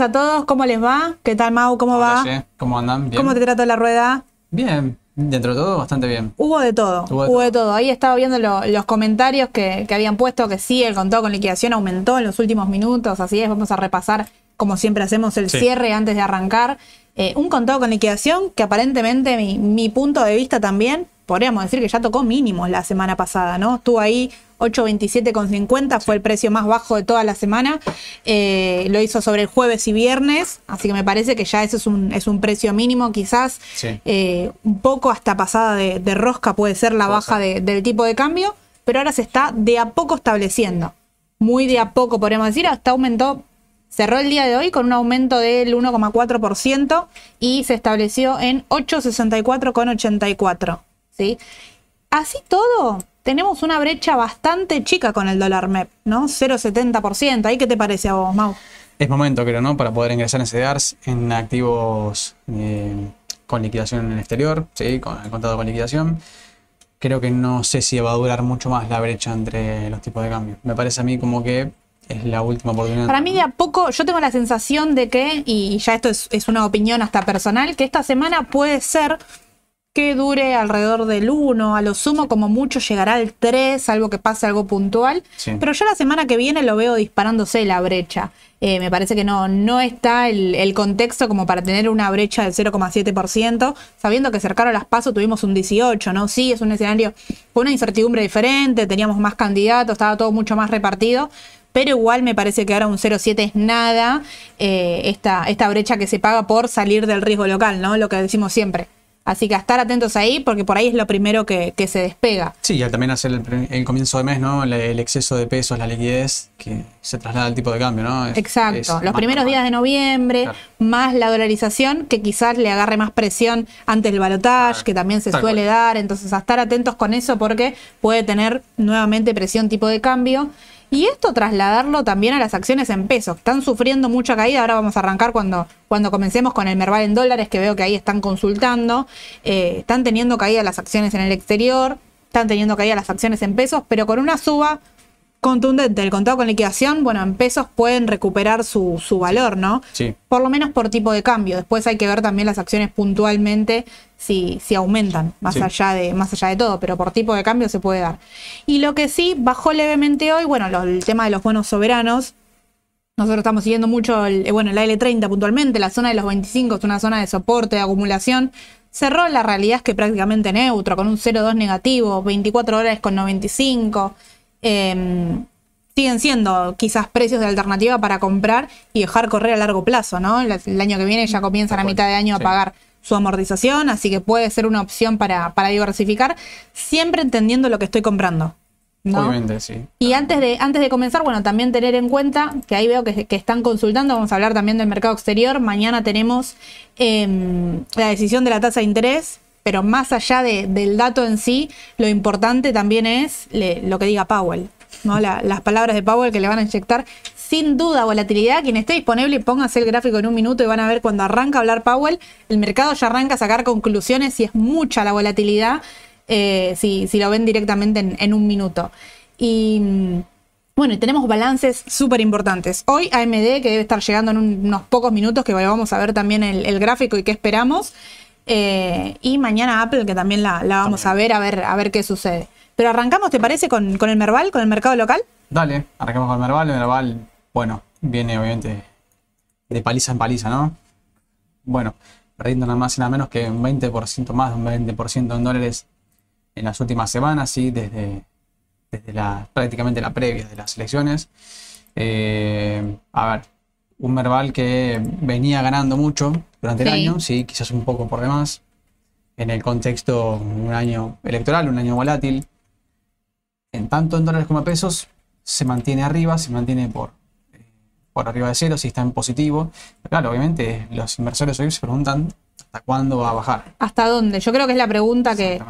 a todos. ¿Cómo les va? ¿Qué tal, Mau? ¿Cómo Hola, va? ¿Cómo andan? Bien. ¿Cómo te trata la rueda? Bien. Dentro de todo, bastante bien. Hubo de todo, Hubo de hubo de todo. Ahí estaba viendo lo- los comentarios que, que habían puesto que sí, el contado con liquidación aumentó en los últimos minutos. Así es, vamos a repasar, como siempre hacemos, el Sí. cierre antes de arrancar. Eh, un contado con liquidación que aparentemente, mi, mi punto de vista también, podríamos decir que ya tocó mínimos la semana pasada, ¿no? Estuvo ahí 8.27,50, fue el precio más bajo de toda la semana. Eh, lo hizo sobre el jueves y viernes, así que me parece que ya ese es un, es un precio mínimo, quizás Sí. eh, un poco hasta pasada de, de rosca puede ser la baja de- del tipo de cambio, pero ahora se está de a poco estableciendo. Muy de a poco, podríamos decir, hasta aumentó, cerró el día de hoy con un aumento del 1,4% y se estableció en 864,84. ¿sí? Así todo, tenemos una brecha bastante chica con el dólar MEP, ¿no? 0,70%. ¿Ahí qué te parece a vos, Mau? Es momento, creo, ¿no? Para poder ingresar en CDRs en activos eh, con liquidación en el exterior, ¿sí? Con el contado con liquidación. Creo que no sé si va a durar mucho más la brecha entre los tipos de cambio. Me parece a mí como que es la última oportunidad. Para mí de a poco, yo tengo la sensación de que, y ya esto es, es una opinión hasta personal, que esta semana puede ser que dure alrededor del 1, a lo sumo como mucho llegará al 3, salvo que pase algo puntual, Sí. pero ya la semana que viene lo veo disparándose la brecha. Eh, me parece que no, no está el, el contexto como para tener una brecha del 0,7%, sabiendo que cercaron las pasos tuvimos un 18, ¿no? Sí, es un escenario con una incertidumbre diferente, teníamos más candidatos, estaba todo mucho más repartido, pero igual me parece que ahora un 0,7 es nada, eh, esta, esta brecha que se paga por salir del riesgo local, ¿no? Lo que decimos siempre. Así que a estar atentos ahí, porque por ahí es lo primero que, que se despega. Sí, y al también hacer el, el comienzo de mes, ¿no? El, el exceso de pesos, la liquidez, que se traslada al tipo de cambio, ¿no? Es- Exacto, es los primeros normal. días de noviembre, Claro. más la dolarización, que quizás le agarre más presión antes del balotage, Claro. que también se Tal suele cual. dar, entonces a estar atentos con eso porque puede tener nuevamente presión tipo de cambio. Y esto trasladarlo también a las acciones en pesos, están sufriendo mucha caída, ahora vamos a arrancar cuando, cuando comencemos con el Merval en dólares, que veo que ahí están consultando, Eh, están teniendo caída las acciones en el exterior, están teniendo caída las acciones en pesos, pero con una suba contundente el contado con liquidación, bueno, en pesos pueden recuperar su, su valor, ¿no? Sí. Por lo menos por tipo de cambio. Después hay que ver también las acciones puntualmente si, si aumentan, más, Sí. allá de, más allá de todo, pero por tipo de cambio se puede dar. Y lo que sí bajó levemente hoy, bueno, lo- el tema de los bonos soberanos. Nosotros estamos siguiendo mucho, el, eh, bueno, la L30 puntualmente, la zona de los 25 es una zona de soporte, de acumulación. Cerró, la realidad es que prácticamente neutro, con un 0,2 negativo, 24 dólares con 95. Eh, siguen siendo quizás precios de alternativa para comprar y dejar correr a largo plazo, ¿no? El, el año que viene ya comienzan a mitad de año a pagar su amortización, así que puede ser una opción para, para diversificar, siempre entendiendo lo que estoy comprando. ¿no? Obviamente, sí. Y antes de, antes de comenzar, bueno, también tener en cuenta que ahí veo que, que están consultando, vamos a hablar también del mercado exterior. Mañana tenemos em, la decisión de la tasa de interés, pero más allá de- del dato en sí, lo importante también es lo que diga Powell, ¿no? La- las palabras de Powell que le van a inyectar sin duda volatilidad. Quien esté disponible, póngase el gráfico en un minuto y van a ver cuando arranca a hablar Powell, el mercado ya arranca a sacar conclusiones y es mucha la volatilidad eh, si, si lo ven directamente en, un minuto. Y bueno, y tenemos balances súper importantes. Hoy AMD, que debe estar llegando en un- unos pocos minutos, que vamos a ver también el gráfico y qué esperamos. Eh, y mañana Apple, que también la, la vamos a ver, a ver, a ver qué sucede. Pero arrancamos, ¿te parece, con, con el Merval, con el mercado local? Dale, arranquemos con el Merval. El Merval, bueno, viene obviamente de paliza en paliza, ¿no? Bueno, perdiendo nada más y nada menos que un 20% más, un 20% en dólares en las últimas semanas, sí, desde, desde la, prácticamente la previa de las elecciones. Eh, a ver, un Merval que venía ganando mucho durante el año, sí, quizás un poco por demás, en el contexto un año electoral, un año volátil, en tanto en dólares como en pesos, se mantiene arriba, se mantiene por, eh, por arriba de cero, si está en positivo. Pero claro, obviamente los inversores hoy se preguntan hasta cuándo va a bajar. ¿Hasta dónde? Yo creo que es la pregunta que,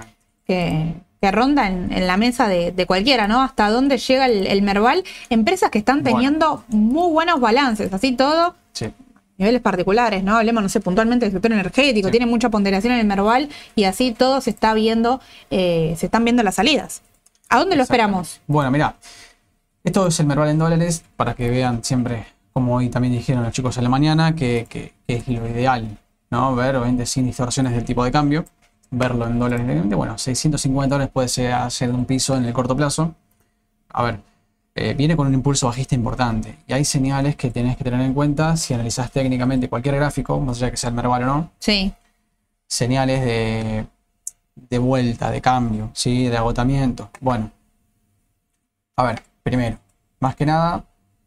que, que ronda en, en la mesa de, de cualquiera, ¿no? ¿Hasta dónde llega el, el Merval? Empresas que están Bueno. teniendo muy buenos balances, así todo, Sí, niveles particulares, ¿no? Hablemos, no sé, puntualmente del sector energético, Sí. tiene mucha ponderación en el Merval y así todo se está viendo, eh, se están viendo las salidas. ¿A dónde lo esperamos? Bueno, mira, esto es el Merval en dólares para que vean siempre como hoy también dijeron los chicos en la mañana, que, que- que es lo ideal, ¿no? Ver, obviamente, sin distorsiones del tipo de cambio, verlo en dólares. Bueno, 650 dólares puede ser hacer un piso en el corto plazo. A ver, eh, viene con un impulso bajista importante y hay señales que tenés que tener en cuenta si analizás técnicamente cualquier gráfico, más allá de que sea el Merval o no, Sí, señales de, de vuelta, de cambio, ¿sí? de agotamiento. Bueno, a ver, primero, más que nada,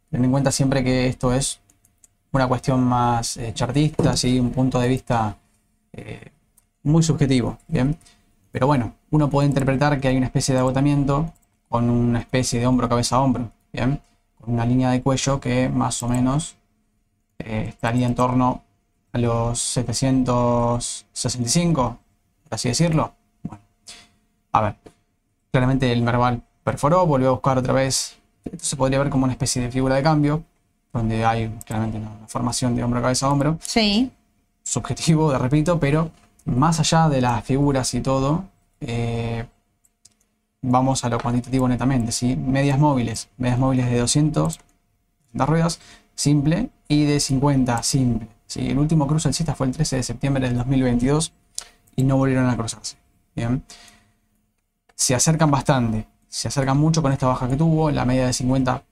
ten en cuenta siempre que esto es una cuestión más eh, chartista, ¿sí? un punto de vista eh, muy subjetivo, ¿bien? Pero bueno, uno puede interpretar que hay una especie de agotamiento con una especie de hombro, cabeza a hombro, ¿bien? Con una línea de cuello que más o menos eh, estaría en torno a los 765, por así decirlo. Bueno, a ver, claramente el Merval perforó, volvió a buscar otra vez. Esto se podría ver como una especie de figura de cambio, donde hay claramente una, una formación de hombro, cabeza a hombro sí, subjetivo, de repito, pero más allá de las figuras y todo, eh, vamos a lo cuantitativo netamente, ¿sí? Medias móviles, medias móviles de 200 de ruedas, simple, y de 50, simple. ¿sí? El último cruce alcista fue el 13 de septiembre del 2022 y no volvieron a cruzarse. Bien. Se acercan bastante, se acercan mucho con esta baja que tuvo, la media de 50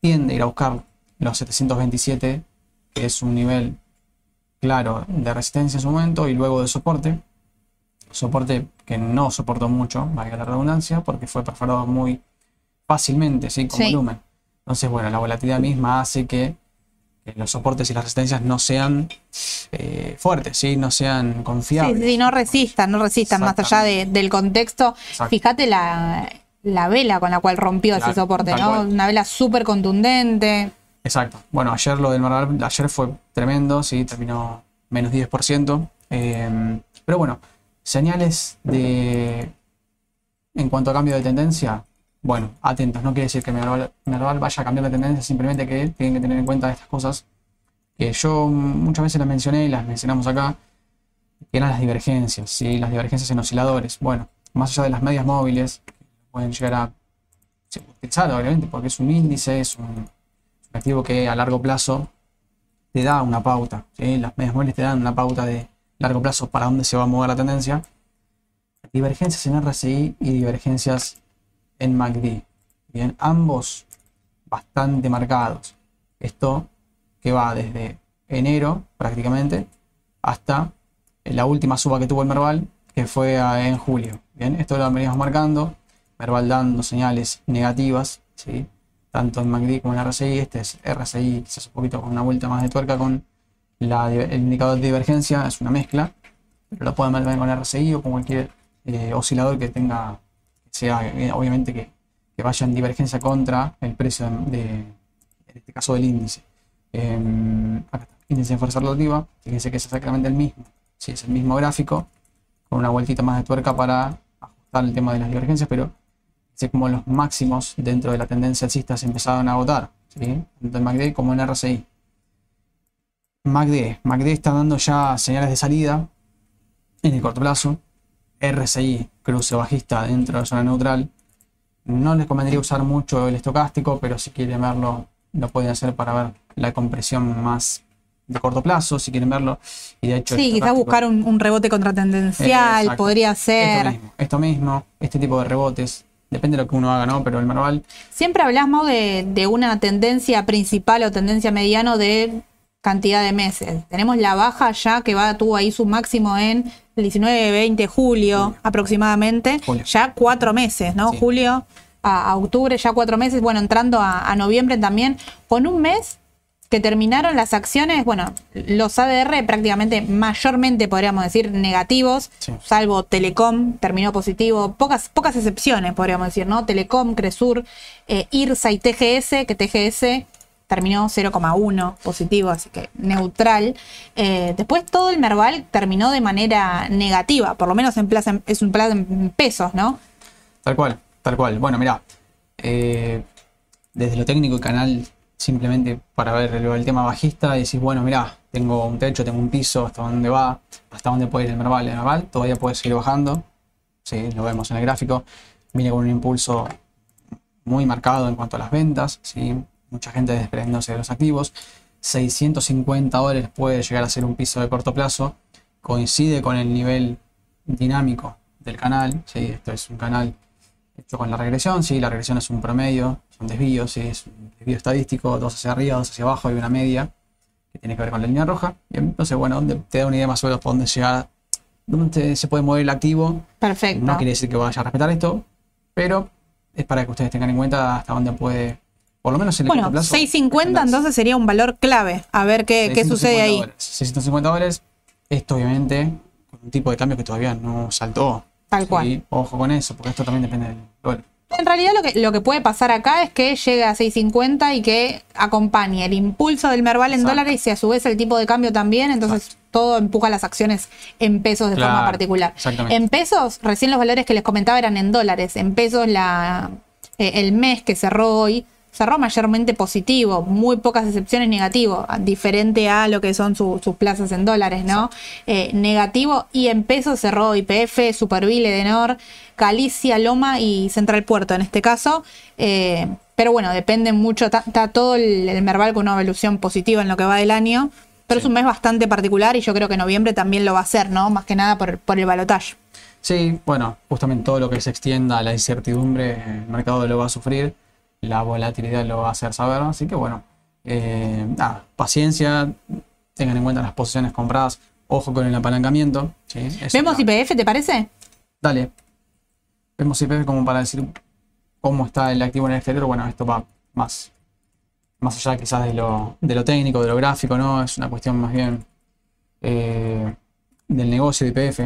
tiende a ir a buscar los 727, que es un nivel claro de resistencia en su momento y luego de soporte. Soporte que no soportó mucho, valga la redundancia, porque fue perforado muy fácilmente, ¿sí? con Sí. volumen. Entonces, bueno, la volatilidad misma hace que, que los soportes y las resistencias no sean eh, fuertes, ¿sí? no sean sí, confiables. sí, no resistan, no resistan más allá de- del contexto. Exacto. Fíjate la, la vela con la cual rompió ese soporte, ¿no? cual. Una vela súper contundente. Exacto. Bueno, ayer lo del Marval, ayer fue tremendo, sí, terminó menos 10%. eh, pero bueno, señales de. En cuanto a cambio de tendencia, bueno, atentos, no quiere decir que Merval, vaya a cambiar de tendencia, simplemente que tienen que tener en cuenta estas cosas que yo muchas veces las mencioné y las mencionamos acá, que eran las divergencias, ¿sí? las divergencias en osciladores. Bueno, más allá de las medias móviles, pueden llegar a utilizar, obviamente, porque es un índice, es un, activo que a largo plazo te da una pauta. Las medias móviles te dan una pauta de largo plazo para dónde se va a mover la tendencia. Divergencias en RSI y divergencias en MACD. Bien, ambos bastante marcados. Esto que va desde enero prácticamente hasta la última suba que tuvo el Merval, que fue en julio. Bien, esto lo veníamos marcando. Merval dando señales negativas, ¿sí? tanto en MACD como en RSI. Este es RSI, quizás un poquito con una vuelta más de tuerca con el indicador de divergencia, es una mezcla. Pero lo pueden ver con RSI o con cualquier eh, oscilador que tenga, sea eh, obviamente que, vaya en divergencia contra el precio de, en este caso del índice. Em, acá está, índice de fuerza relativa, fíjense que es exactamente el mismo. Sí, es el mismo gráfico, con una vueltita más de tuerca para ajustar el tema de las divergencias, pero sé como los máximos dentro de la tendencia alcista se empezaron a agotar, ¿sí? tanto en MACD como en RSI. MACD, MACD está dando ya señales de salida en el corto plazo. RSI, cruce bajista dentro de la zona neutral. No les convendría usar mucho el estocástico, pero si quieren verlo, lo pueden hacer para ver la compresión más de corto plazo, si quieren verlo. Y de hecho, Sí, quizás buscar un, un rebote contratendencial, podría Esto ser. mismo, esto mismo, este tipo de rebotes. Depende de lo que uno haga, ¿no? Pero el Merval, Siempre hablamos de, de una tendencia principal o tendencia mediano de cantidad de meses. Tenemos la baja ya que va, tuvo ahí su máximo en el 19, 20 julio, Julio. aproximadamente. Julio. Ya cuatro meses, ¿no? Sí. Julio a, a octubre, ya cuatro meses. Bueno, entrando a, a noviembre también. Con un mes que terminaron las acciones, bueno, los ADR prácticamente mayormente podríamos decir negativos, Sí. salvo Telecom, terminó positivo, pocas, pocas excepciones podríamos decir, ¿no? Telecom, Cresur, eh, IRSA y TGS, que TGS terminó 0,1 positivo, así que neutral. Eh, después todo el Merval terminó de manera negativa, por lo menos en plaza, es un plazo en pesos, ¿no? tal cual, tal cual. Bueno, mirá, eh, desde lo técnico el canal, simplemente para ver el, el tema bajista, decís, bueno, mirá, tengo un techo, tengo un piso, hasta dónde va, hasta dónde puede ir el Merval. El Merval todavía puede seguir bajando, sí, lo vemos en el gráfico, viene con un impulso muy marcado en cuanto a las ventas, ¿sí? Mucha gente desprendiéndose de los activos. 650 dólares puede llegar a ser un piso de corto plazo. Coincide con el nivel dinámico del canal. ¿sí? Esto es un canal hecho con la regresión. ¿sí? La regresión es un promedio, son desvíos, ¿sí? es un desvío estadístico, dos hacia arriba, dos hacia abajo y una media que tiene que ver con la línea roja. Bien, entonces, bueno, te da una idea más o menos por dónde llegar, dónde se puede mover el activo. Perfecto. No quiere decir que vaya a respetar esto, pero es para que ustedes tengan en cuenta hasta dónde puede, por lo menos en el bueno, plazo. 650 entonces sería un valor clave. A ver qué, qué sucede ahí. Dólares. 650 dólares. Esto obviamente con un tipo de cambio que todavía no saltó. Tal cual. Ojo con eso, porque esto también depende del dólar. En realidad lo que, lo que puede pasar acá es que llegue a 6.50 y que acompañe el impulso del Merval en Exacto. dólares y a su vez el tipo de cambio también, entonces todo empuja las acciones en pesos de Claro, forma particular. exactamente. En pesos, recién los valores que les comentaba eran en dólares, en pesos la, eh, el mes que cerró hoy cerró mayormente positivo, muy pocas excepciones negativo, diferente a lo que son su- sus plazas en dólares, ¿no? Eh, negativo y en pesos cerró IPF, Superville, Edenor, Galicia, Loma y Central Puerto en este caso. Eh, pero bueno, depende mucho, está, todo el, el Merval con una evolución positiva en lo que va del año, pero Sí. es un mes bastante particular y yo creo que noviembre también lo va a hacer, ¿no? Más que nada por, por el balotaje. Sí, bueno, justamente todo lo que se extienda a la incertidumbre, el mercado lo va a sufrir, la volatilidad lo va a hacer saber, así que bueno, eh, nada, paciencia, tengan en cuenta las posiciones compradas, ojo con el apalancamiento. ¿Vemos IPF, te parece? Dale. Vemos IPF como para decir cómo está el activo en el exterior. Bueno, esto va más, más allá quizás de lo, de lo técnico, de lo gráfico, ¿no? Es una cuestión más bien eh, del negocio de IPF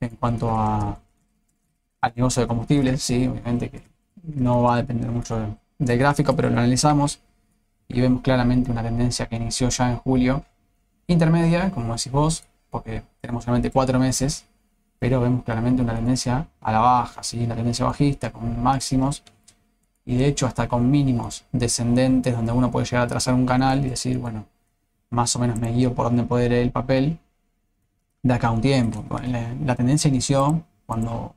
en cuanto a, al negocio de combustibles. Sí, obviamente que no va a depender mucho de- del gráfico, pero lo analizamos y vemos claramente una tendencia que inició ya en julio, intermedia, como decís vos, porque tenemos solamente cuatro meses pero vemos claramente una tendencia a la baja, ¿sí? una tendencia bajista con máximos y de hecho hasta con mínimos descendentes donde uno puede llegar a trazar un canal y decir, bueno, más o menos me guío por dónde leer el papel de acá a un tiempo. La tendencia inició cuando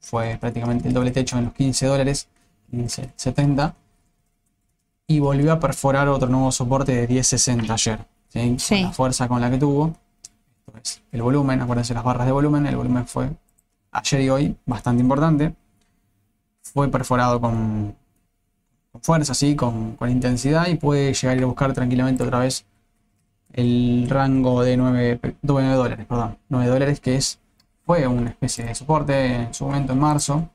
fue prácticamente el doble techo en los 15 dólares, 15.70 y volvió a perforar otro nuevo soporte de 10.60 ayer, ¿sí? Sí. con la fuerza con la que tuvo. Esto es el volumen, acuérdense las barras de volumen, el volumen fue ayer y hoy bastante importante. Fue perforado con, con fuerza, sí, con, con intensidad y puede llegar a ir a buscar tranquilamente otra vez el rango de 9, pe- 9 dólares, perdón, 9 dólares que es, fue una especie de soporte en su momento en marzo,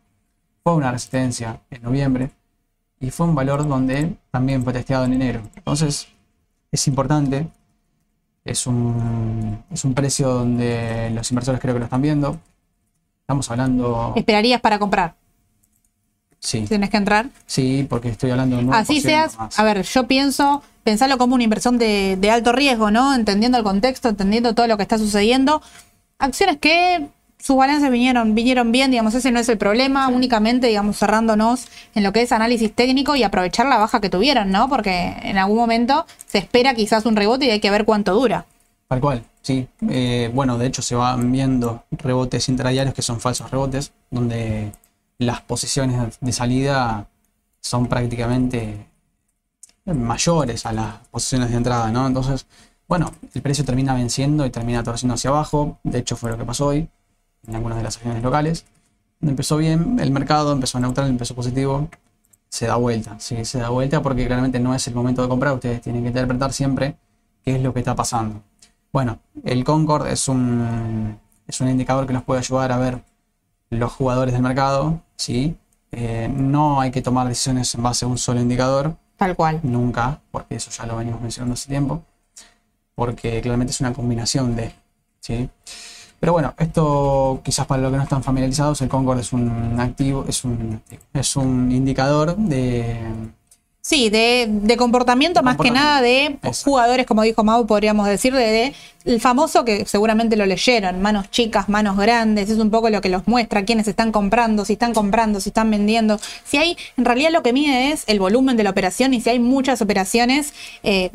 fue una resistencia en noviembre y fue un valor donde también fue testeado en enero. Entonces es importante, es un, es un precio donde los inversores creo que lo están viendo. Estamos hablando, ¿Esperarías para comprar? sí, Tienes que entrar. sí, porque estoy hablando de un 9% Así seas, más. a ver, yo pienso, pensarlo como una inversión de, de alto riesgo, ¿no? Entendiendo el contexto, entendiendo todo lo que está sucediendo. Acciones que sus balances vinieron, vinieron bien, digamos, ese no es el problema, únicamente, digamos, cerrándonos en lo que es análisis técnico y aprovechar la baja que tuvieron, ¿no? Porque en algún momento se espera quizás un rebote y hay que ver cuánto dura. Tal cual, sí. Eh, bueno, de hecho se van viendo rebotes intradiarios que son falsos rebotes, donde las posiciones de salida son prácticamente mayores a las posiciones de entrada, ¿no? Entonces, bueno, el precio termina venciendo y termina torciendo hacia abajo. De hecho, fue lo que pasó hoy en algunas de las acciones locales. Empezó bien el mercado, empezó neutral, empezó positivo, se da vuelta, sí, se da vuelta porque claramente no es el momento de comprar. Ustedes tienen que interpretar siempre qué es lo que está pasando. Bueno, el Concord es un, es un indicador que nos puede ayudar a ver los jugadores del mercado, ¿sí? Eh, no hay que tomar decisiones en base a un solo indicador, Tal cual. nunca, porque eso ya lo venimos mencionando hace tiempo, porque claramente es una combinación de, ¿sí? Pero bueno, esto quizás para los que no están familiarizados, el Concord es un activo, es un, es un indicador de, Sí, de, de comportamiento más que nada de Exacto. jugadores, como dijo Mau, podríamos decir, de, de el famoso que seguramente lo leyeron, manos chicas, manos grandes, es un poco lo que los muestra, quiénes están comprando, si están comprando, si están vendiendo. Si hay, en realidad lo que mide es el volumen de la operación y si hay muchas operaciones eh,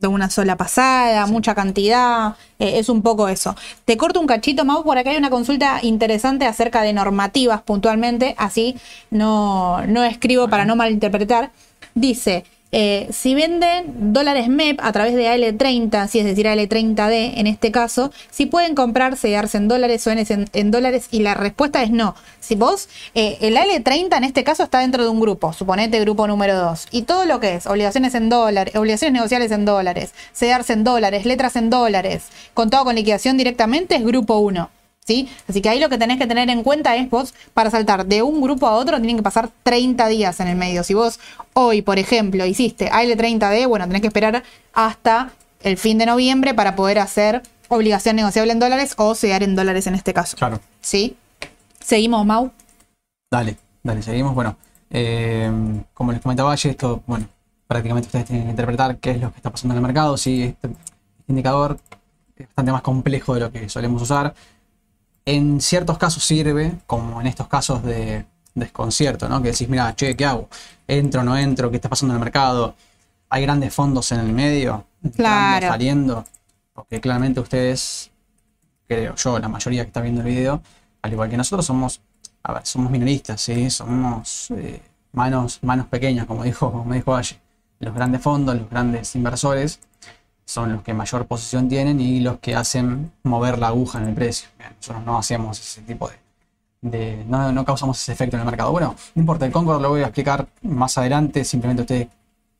de una sola pasada, mucha cantidad, eh, es un poco eso. Te corto un cachito, Mau, por acá hay una consulta interesante acerca de normativas puntualmente, así no, no escribo para no malinterpretar. Dice, eh, si venden dólares MEP a través de AL30, si es decir AL30D en este caso, si pueden comprar, sellarse en dólares o en, en, dólares y la respuesta es no. Si vos, eh, el AL30 en este caso está dentro de un grupo, suponete grupo número 2, y todo lo que es obligaciones en dólares, obligaciones negociables en dólares, sellarse en dólares, letras en dólares, contado con liquidación directamente es grupo 1. Así que ahí lo que tenés que tener en cuenta es vos, para saltar de un grupo a otro, tienen que pasar 30 días en el medio. Si vos hoy, por ejemplo, hiciste AL30D, bueno, tenés que esperar hasta el fin de noviembre para poder hacer obligación negociable en dólares o sellar en dólares en este caso. Claro. ¿Sí? ¿Seguimos, Mau? Dale, dale, seguimos. Bueno, eh, como les comentaba ayer, esto, bueno, prácticamente ustedes tienen que interpretar qué es lo que está pasando en el mercado. Sí, este indicador es bastante más complejo de lo que solemos usar en ciertos casos sirve, como en estos casos de desconcierto, ¿no? Que decís, mira, che, ¿qué hago? ¿Entro, no entro? ¿Qué está pasando en el mercado? ¿Hay grandes fondos en el medio? Claro. Saliendo. Porque claramente ustedes, creo yo, la mayoría que está viendo el video, al igual que nosotros, somos, a ver, somos minoristas, ¿sí? Somos eh, manos, manos pequeñas, como dijo, como dijo Valle. Los grandes fondos, los grandes inversores, son los que mayor posición tienen y los que hacen mover la aguja en el precio. nosotros no hacemos ese tipo de... no, causamos ese efecto en el mercado. Bueno, no importa, el Concord lo voy a explicar más adelante, simplemente ustedes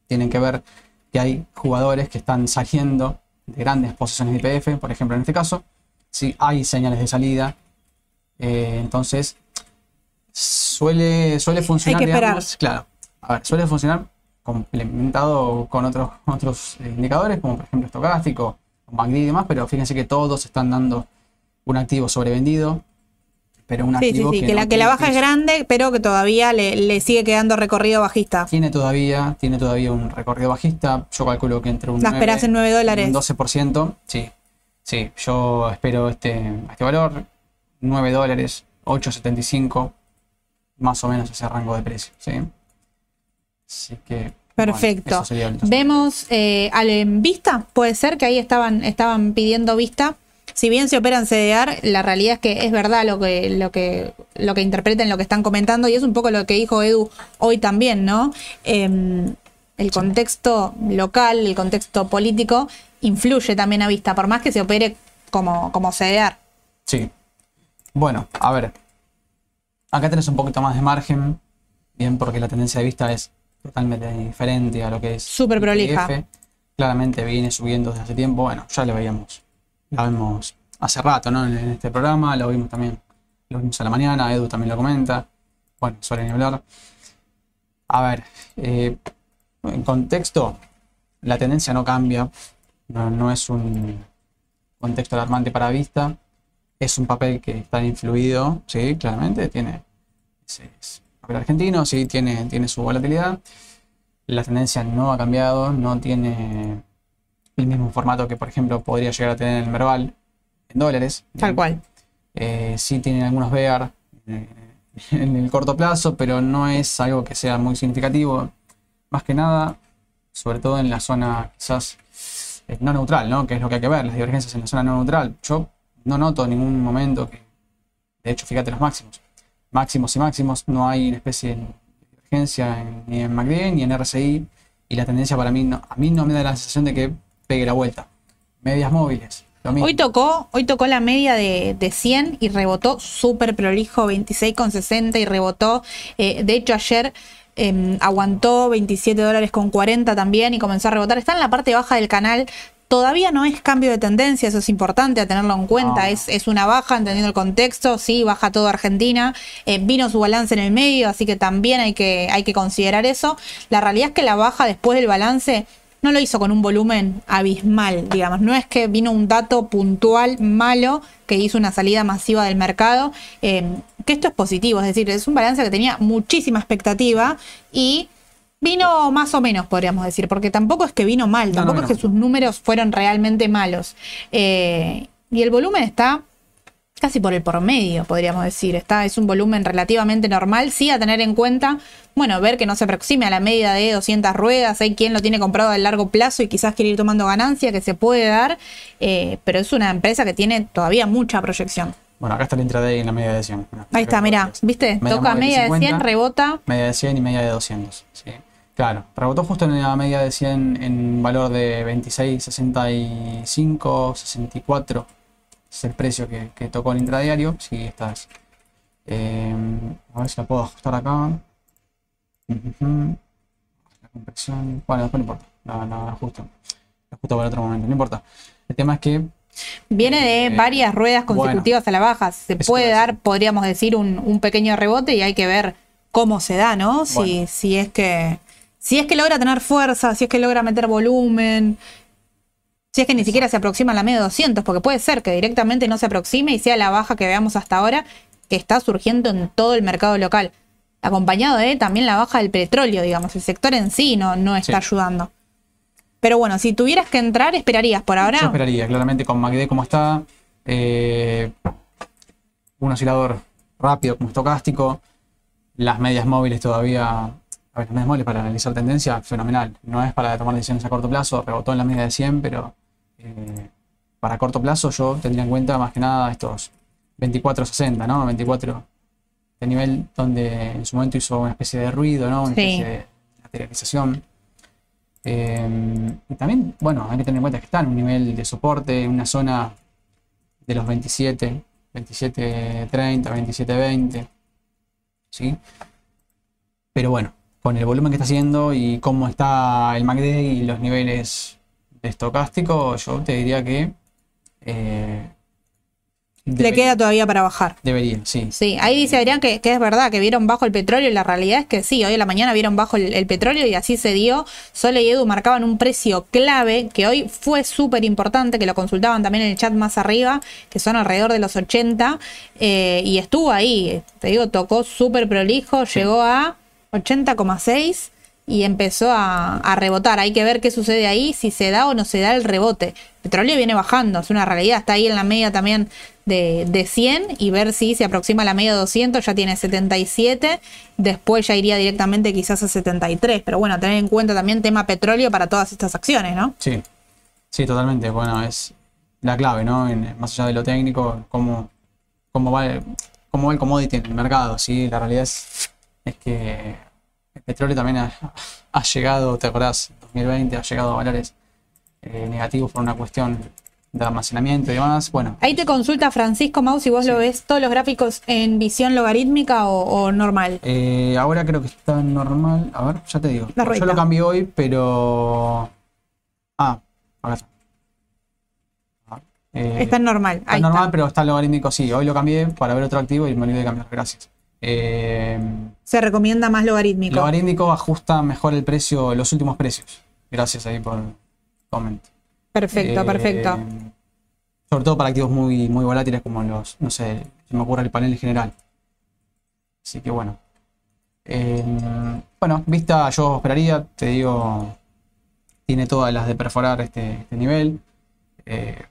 tienen que ver que hay jugadores que están saliendo de grandes posiciones de IPF, por ejemplo en este caso, si hay señales de salida, eh, entonces suele, suele funcionar. Hay que esperar. claro, a ver, suele funcionar complementado con otros, otros indicadores, como por ejemplo estocástico, MACD y demás, pero fíjense que todos están dando un activo sobrevendido, pero un activo que, la, que la baja es grande, pero que todavía le, sigue quedando recorrido bajista. Tiene todavía, tiene todavía un recorrido bajista, yo calculo que entre un, la esperas en 9 dólares. un 12%, sí, sí, yo espero este, este valor, 9 dólares, 8.75, más o menos ese rango de precio, ¿sí? Así que. Perfecto. Vemos eh, al en vista, puede ser que ahí estaban, estaban pidiendo vista. Si bien se opera en CDR, la realidad es que es verdad lo que, lo que, lo que interpreten, lo que están comentando, y es un poco lo que dijo Edu hoy también, ¿no? Em, el contexto local, el contexto político, influye también a vista, por más que se opere como, como CDR. Sí. Bueno, a ver. Acá tenés un poquito más de margen, bien, porque la tendencia de vista es totalmente diferente a lo que es. Súper prolija. Claramente viene subiendo desde hace tiempo. Bueno, ya lo veíamos. Lo vimos hace rato, ¿no? En, este programa, lo vimos también. Lo vimos a la mañana, Edu también lo comenta. Bueno, suele ni hablar. A ver, eh, en contexto, la tendencia no cambia. No, es un contexto alarmante para vista. Es un papel que está influido, sí, claramente. Tiene el argentino sí tiene, tiene su volatilidad. La tendencia no ha cambiado, no tiene el mismo formato que, por ejemplo, podría llegar a tener el Merval en dólares. Tal cual. Eh, sí tienen algunos BEAR eh, en el corto plazo, pero no es algo que sea muy significativo. Más que nada, sobre todo en la zona quizás eh, no neutral, ¿no? Que es lo que hay que ver, las divergencias en la zona no neutral. Yo no noto en ningún momento que, de hecho, fíjate los máximos máximos y máximos, no hay una especie de divergencia ni en MACD ni en RSI y la tendencia para mí, no, a mí no me da la sensación de que pegue la vuelta. Medias móviles. Hoy tocó, hoy tocó la media de, 100 y rebotó súper prolijo, 26,60 y rebotó. Eh, de hecho, ayer em, aguantó 27 dólares con 40 también y comenzó a rebotar. Está en la parte baja del canal. Todavía no es cambio de tendencia, eso es importante a tenerlo en cuenta. Es, es, una baja, entendiendo el contexto, sí, baja todo Argentina. Eh, vino su balance en el medio, así que también hay que, hay que considerar eso. La realidad es que la baja después del balance no lo hizo con un volumen abismal, digamos. No es que vino un dato puntual malo que hizo una salida masiva del mercado, eh, que esto es positivo, es decir, es un balance que tenía muchísima expectativa y Vino más o menos, podríamos decir, porque tampoco es que vino mal, tampoco es que sus números fueron realmente malos. Eh, y el volumen está casi por el promedio, podríamos decir. Está, es un volumen relativamente normal, sí a tener en cuenta, bueno, ver que no se aproxime a la media de 200 ruedas, hay quien lo tiene comprado a largo plazo y quizás quiere ir tomando ganancia, que se puede dar, eh, pero es una empresa que tiene todavía mucha proyección. Bueno, acá está el intraday en la media de 100. Ahí está, mira, ¿viste? Toca media de 100, rebota. Media de 100 y media de 200, ¿sí? Claro, rebotó justo en la media de 100 en valor de 26, 65, 64. Es el precio que, que tocó el intradiario. Si estás. eh, a ver si la puedo ajustar acá. Ujú. La compresión. Bueno, después no importa. No, no, la ajusto. La ajusto para otro momento. No importa. El tema es que Viene de Eh, varias ruedas bueno. consecutivas a la baja. Se puede dar, podríamos decir, un, un pequeño rebote y hay que ver cómo se da, ¿no? Si, Bueno. si es que. Si es que logra tener fuerza, si es que logra meter volumen, si es que ni siquiera se aproxima a la media de 200, porque puede ser que directamente no se aproxime y sea la baja que veamos hasta ahora, que está surgiendo en todo el mercado local. Acompañado de también la baja del petróleo, digamos, el sector en sí no, no está Sí. ayudando. Pero bueno, si tuvieras que entrar, esperarías por ahora. Yo esperaría, claramente con MACD como está, eh, un oscilador rápido como estocástico, las medias móviles todavía, medias móviles para analizar tendencia, fenomenal. No es para tomar decisiones a corto plazo, rebotó en la media de 100, pero eh, para corto plazo yo tendría en cuenta más que nada estos 24.60, ¿no? 24 de nivel donde en su momento hizo una especie de ruido, ¿no? Una Sí. especie de lateralización. Eh, y también, bueno, hay que tener en cuenta que está en un nivel de soporte, en una zona de los 27, 27.30, 27.20, ¿sí? Pero bueno, con el volumen que está haciendo y cómo está el MACD y los niveles de estocástico, yo te diría que eh, Le queda todavía para bajar. debería, sí. Sí, ahí dice Adrián que, que es verdad, que vieron bajo el petróleo y la realidad es que sí, hoy en la mañana vieron bajo el, el petróleo y así se dio. Sole y Edu marcaban un precio clave que hoy fue súper importante, que lo consultaban también en el chat más arriba, que son alrededor de los 80, eh, y estuvo ahí, te digo, tocó súper prolijo, llegó a 80,6 y empezó a, a rebotar. Hay que ver qué sucede ahí, si se da o no se da el rebote. Petróleo viene bajando, es una realidad, está ahí en la media también de, de 100 y ver si se aproxima a la media de 200, ya tiene 77, después ya iría directamente quizás a 73, pero bueno, tener en cuenta también tema petróleo para todas estas acciones, ¿no? Sí, sí, totalmente. Bueno, es la clave, ¿no? Más allá de lo técnico, cómo, cómo, va, cómo va el commodity en el mercado, ¿sí? La realidad es, es que el petróleo también ha, ha llegado, ¿te acordás? 2020 ha llegado a valores eh, negativos por una cuestión de almacenamiento y demás. Bueno, Ahí te consulta Francisco Mau si vos lo ves todos los gráficos en visión logarítmica o, o normal. eh, ahora creo que está normal. A ver, ya te digo. Yo lo cambié hoy, pero... Ah, acá está. Eh, Está en normal. Está Ahí normal, está. pero está logarítmico, sí. Hoy lo cambié para ver otro activo y me olvidé de cambiar. Gracias. Eh, Se recomienda más logarítmico. logarítmico ajusta mejor el precio, los últimos precios. Gracias ahí por comment. Perfecto, Eh, perfecto. Sobre todo para activos muy, muy volátiles como los, no sé, se me ocurre el panel en general. Así que bueno. Eh, bueno, vista yo esperaría, te digo, tiene todas las de perforar este, este nivel. Eh,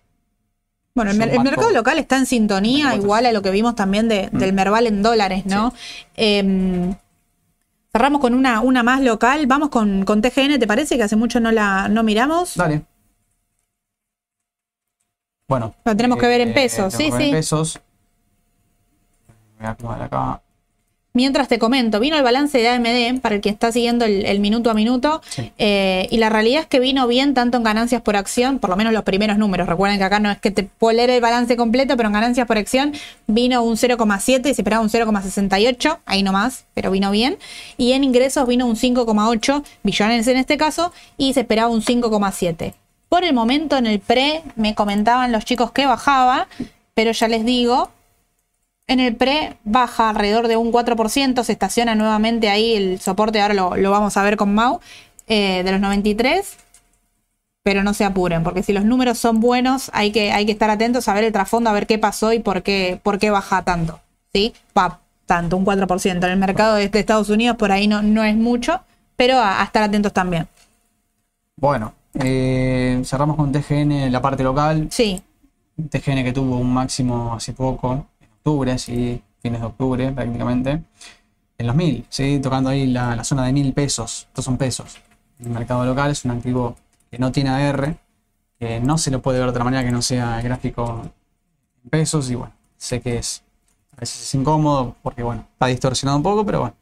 Bueno, el, mercado local está en sintonía, 24. igual a lo que vimos también de- del Merval en dólares, ¿no? Em, cerramos con una, una más local. Vamos con, con TGN, ¿te parece? Que hace mucho no la no miramos. Dale. Bueno. Lo tenemos que ver en eh, pesos, tenemos sí, sí. en pesos. Voy a acomodar acá. Mientras te comento, vino el balance de AMD para el que está siguiendo el, el minuto a minuto. Sí. eh, y la realidad es que vino bien tanto en ganancias por acción, por lo menos los primeros números. Recuerden que acá no es que te puedo leer el balance completo, pero en ganancias por acción vino un 0,7 y se esperaba un 0,68, ahí nomás, pero vino bien. Y en ingresos vino un 5,8 billones en este caso y se esperaba un 5,7. Por el momento en el pre me comentaban los chicos que bajaba, pero ya les digo, en el pre baja alrededor de un 4%, se estaciona nuevamente ahí el soporte, ahora lo, lo vamos a ver con Mau, eh, de los 93, pero no se apuren, porque si los números son buenos hay que, hay que estar atentos a ver el trasfondo, a ver qué pasó y por qué, por qué baja tanto, ¿sí? Va tanto, un 4%. En el mercado de Estados Unidos por ahí no, no es mucho, pero a, a estar atentos también. Bueno, eh, cerramos con TGN en la parte local. Sí, TGN que tuvo un máximo hace poco, octubre, sí, fines de octubre prácticamente, en los mil, ¿sí? tocando ahí la, zona de mil pesos. Estos son pesos. El mercado local es un activo que no tiene AR, que no se lo puede ver de otra manera que no sea el gráfico en pesos. Y bueno, sé que es a veces es incómodo porque bueno, está distorsionado un poco, pero bueno,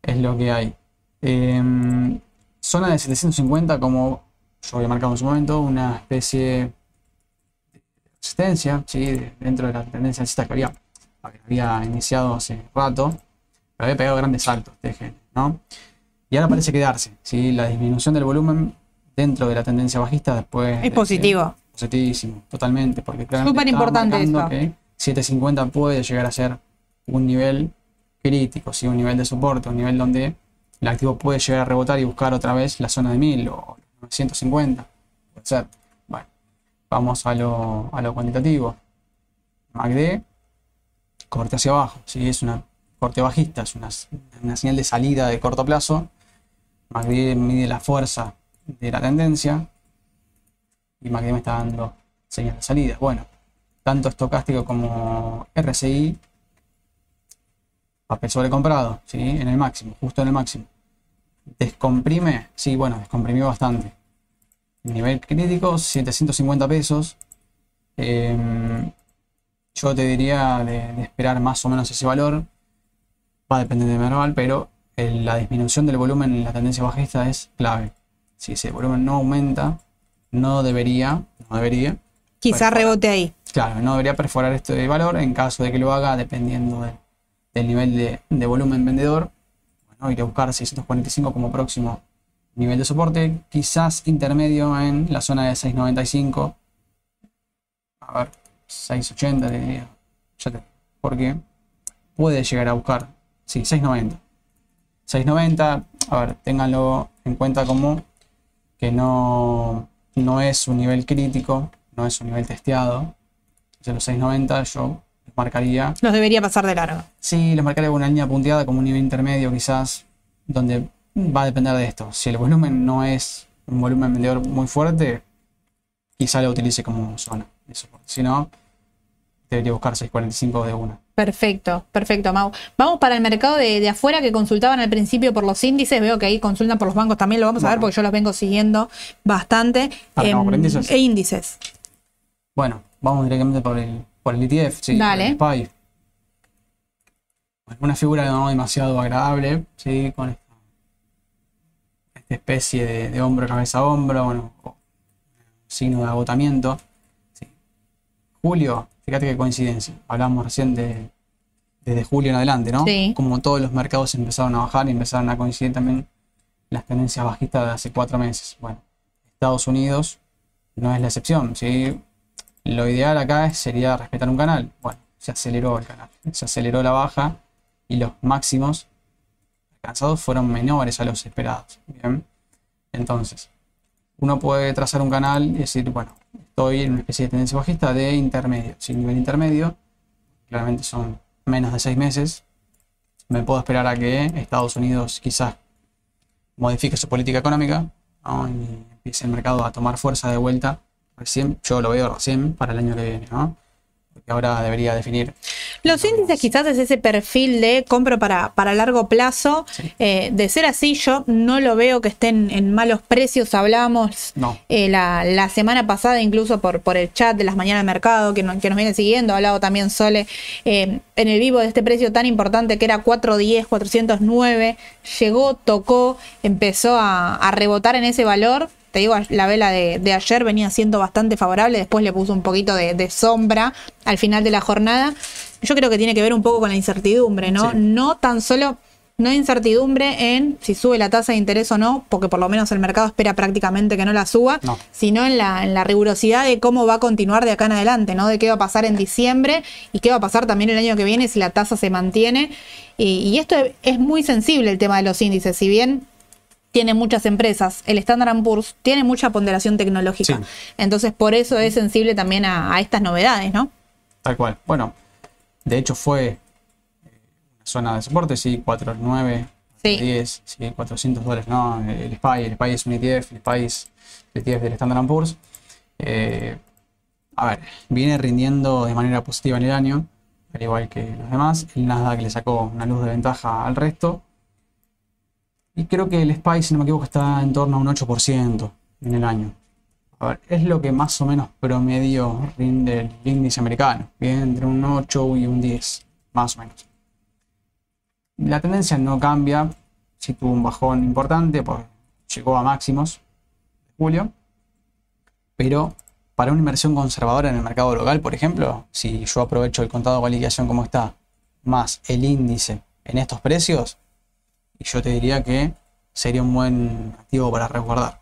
es lo que hay. Eh, zona de 750 como yo había marcado en su momento, una especie de resistencia, ¿sí? dentro de la tendencia alcista que había, había iniciado hace rato, pero había pegado grandes saltos este ¿no? Y ahora parece quedarse, ¿sí? la disminución del volumen dentro de la tendencia bajista después... Es positivo. Positivísimo, totalmente, porque Súper importante esto. que 750 puede llegar a ser un nivel crítico, ¿sí? un nivel de soporte, un nivel donde el activo puede llegar a rebotar y buscar otra vez la zona de 1000 o 950. Puede ser. Bueno, vamos a lo, a lo cuantitativo. MACD, corte hacia abajo. ¿sí? Es una corte bajista, es una, una señal de salida de corto plazo. MACD mide la fuerza de la tendencia y MACD me está dando señal de salida. Bueno, tanto estocástico como RSI, papel sobrecomprado, ¿sí? en el máximo, justo en el máximo. Descomprime, sí, bueno, descomprimió bastante. Nivel crítico, 750 pesos. Em, yo te diría de, esperar más o menos ese valor. Va a depender de Merval, pero la disminución del volumen en la tendencia bajista es clave. Si ese volumen no aumenta, no debería, no debería. Quizá rebote ahí. Claro, no debería perforar este valor en caso de que lo haga, dependiendo del nivel de, de volumen vendedor y que buscar 645 como próximo nivel de soporte, quizás intermedio en la zona de 695. A ver, 680 diría. Porque puede llegar a buscar, sí, 690. 690, a ver, ténganlo en cuenta como que no, no es un nivel crítico, no es un nivel testeado. De los 690 yo marcaría. Los debería pasar de largo. Sí, los marcaría con una línea punteada como un nivel intermedio quizás, donde va a depender de esto. Si el volumen no es un volumen vendedor muy fuerte, quizá lo utilice como zona Si no, debería buscar 645 de una. Perfecto, perfecto, Mau. Vamos para el mercado de, afuera que consultaban al principio por los índices. Veo que ahí consultan por los bancos también, lo vamos a ver porque yo los vengo siguiendo bastante. Por índices. E índices. Bueno, vamos directamente por el, por el ETF, sí, Dale. Por el Una figura no demasiado agradable, sí, con esta, especie de, hombro, cabeza a hombro, bueno, signo de agotamiento. Julio, fíjate qué coincidencia. Hablamos recién de desde julio en adelante, ¿no? Sí. Como todos los mercados empezaron a bajar y empezaron a coincidir también las tendencias bajistas de hace cuatro meses. Bueno, Estados Unidos no es la excepción, ¿sí? Lo ideal acá sería respetar un canal. Bueno, se aceleró el canal, se aceleró la baja y los máximos alcanzados fueron menores a los esperados. Bien, entonces, uno puede trazar un canal y decir, bueno, estoy en una especie de tendencia bajista de intermedio. Sin nivel intermedio, claramente son menos de seis meses. Me puedo esperar a que Estados Unidos quizás modifique su política económica y empiece el mercado a tomar fuerza de vuelta recién, yo lo veo recién para el año que viene, ¿no? Porque ahora debería definir. Los índices quizás es ese perfil de compro para, para largo plazo. Eh, de ser así, yo no lo veo que estén en malos precios. Hablamos eh, la, semana pasada, incluso por, por el chat de las mañanas de mercado, que, que nos viene siguiendo, ha hablado también Sole eh, en el vivo de este precio tan importante que era 410, 409. Llegó, tocó, empezó a, a rebotar en ese valor te digo, la vela de, ayer venía siendo bastante favorable, después le puso un poquito de, sombra al final de la jornada. Yo creo que tiene que ver un poco con la incertidumbre, ¿no? No tan solo, no hay incertidumbre en si sube la tasa de interés o no, porque por lo menos el mercado espera prácticamente que no la suba, sino en la, en la rigurosidad de cómo va a continuar de acá en adelante, ¿no? De qué va a pasar en diciembre y qué va a pasar también el año que viene si la tasa se mantiene. Y, y esto es muy sensible el tema de los índices, si bien tiene muchas empresas, el Standard Poor's tiene mucha ponderación tecnológica. Entonces, por eso es sensible también a, estas novedades, ¿no? Tal cual. Bueno, de hecho fue eh, una zona de soporte, sí, 409, sí. 10, sí, 400 dólares, ¿no? El SPY, el SPY es un ETF, el SPY es el ETF del Standard Poor's. Eh, a ver, viene rindiendo de manera positiva en el año, al igual que los demás. El Nasdaq le sacó una luz de ventaja al resto. Y creo que el SPY, si no me equivoco, está en torno a un 8% en el año. A ver, es lo que más o menos promedio rinde el índice americano. Bien, entre un 8 y un 10, más o menos. La tendencia no cambia. Si tuvo un bajón importante, pues llegó a máximos de julio, pero para una inversión conservadora en el mercado local, por ejemplo, si yo aprovecho el contado de liquidación como está, más el índice en estos precios, y yo te diría que sería un buen activo para resguardar.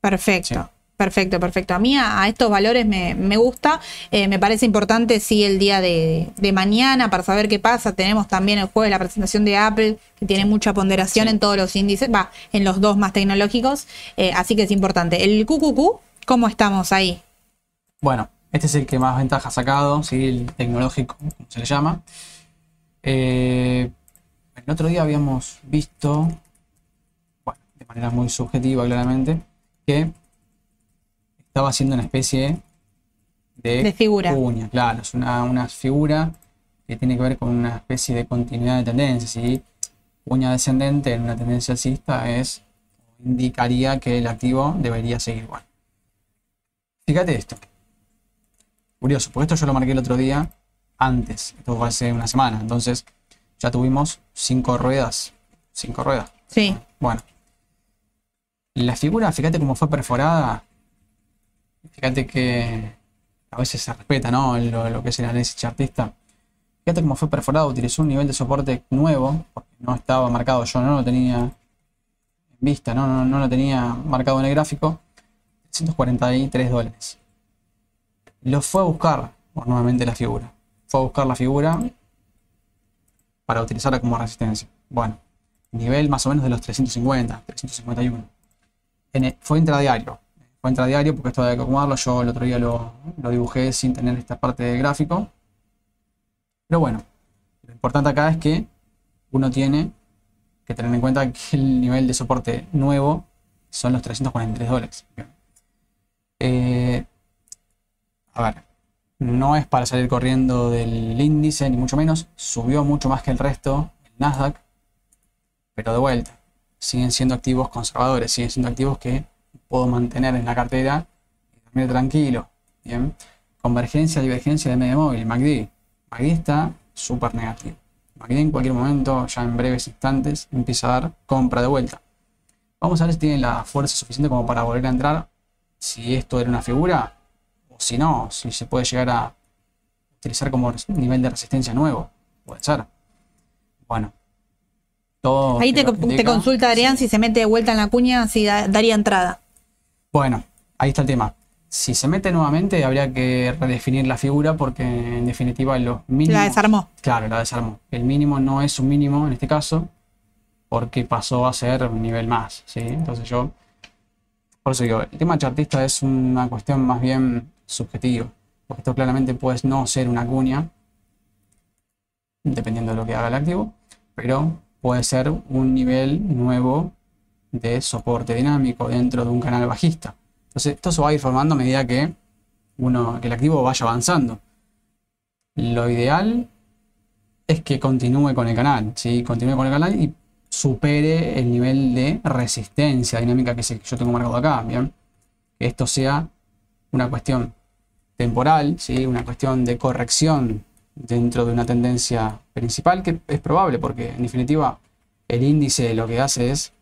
Perfecto. Perfecto, perfecto. A mí a, estos valores me, gusta. Eh, me parece importante, sí, el día de, mañana para saber qué pasa. Tenemos también el jueves la presentación de Apple, que tiene mucha ponderación en todos los índices, va, en los dos más tecnológicos. Eh, así que es importante. El QQQ, ¿cómo estamos ahí? Bueno, este es el que más ventaja ha sacado, ¿sí? el tecnológico, como se le llama. Eh, el otro día habíamos visto, bueno, de manera muy subjetiva claramente, que estaba haciendo una especie de, figura. Cuña, claro, es una, figura que tiene que ver con una especie de continuidad de tendencias. Y cuña descendente en una tendencia alcista es indicaría que el activo debería seguir igual. Fíjate esto. Curioso, porque esto yo lo marqué el otro día antes. Esto fue hace una semana. Entonces ya tuvimos cinco ruedas. Cinco ruedas. Sí. Bueno. La figura, fíjate cómo fue perforada Fíjate que a veces se respeta, ¿no? Lo, que es el análisis chartista. Fíjate cómo fue perforado, utilizó un nivel de soporte nuevo, porque no estaba marcado, yo no lo tenía en vista, no, no, lo tenía marcado en el gráfico. 143 dólares. Lo fue a buscar nuevamente la figura. Fue a buscar la figura para utilizarla como resistencia. Bueno, nivel más o menos de los 350, 351. En fue intradiario entra diario porque esto hay que acomodarlo. Yo el otro día lo, dibujé sin tener esta parte de gráfico. Pero bueno, lo importante acá es que uno tiene que tener en cuenta que el nivel de soporte nuevo son los 343 dólares. Eh, a ver, no es para salir corriendo del índice, ni mucho menos. Subió mucho más que el resto, el Nasdaq. Pero de vuelta, siguen siendo activos conservadores, siguen siendo activos que puedo mantener en la cartera y dormir tranquilo. Bien. Convergencia, divergencia de medio móvil, MACD. MACD está súper negativo. MACD en cualquier momento, ya en breves instantes, empieza a dar compra de vuelta. Vamos a ver si tiene la fuerza suficiente como para volver a entrar. Si esto era una figura, o si no, si se puede llegar a utilizar como nivel de resistencia nuevo. Puede ser. Bueno, todo Ahí te, consulta Adrián si se mete de vuelta en la cuña, si daría entrada. Bueno, ahí está el tema. Si se mete nuevamente, habría que redefinir la figura porque en definitiva los mínimos. La desarmó. Claro, la desarmó. El mínimo no es un mínimo en este caso porque pasó a ser un nivel más. ¿sí? Entonces yo. Por eso digo, el tema chartista es una cuestión más bien subjetiva. Porque esto claramente puede no ser una cuña, dependiendo de lo que haga el activo, pero puede ser un nivel nuevo de soporte dinámico dentro de un canal bajista. Entonces, esto se va a ir formando a medida que, uno, que el activo vaya avanzando. Lo ideal es que continúe con el canal, ¿sí? continúe con el canal y supere el nivel de resistencia dinámica que yo tengo marcado acá. ¿bien? Que esto sea una cuestión temporal, ¿sí? una cuestión de corrección dentro de una tendencia principal, que es probable porque en definitiva el índice lo que hace es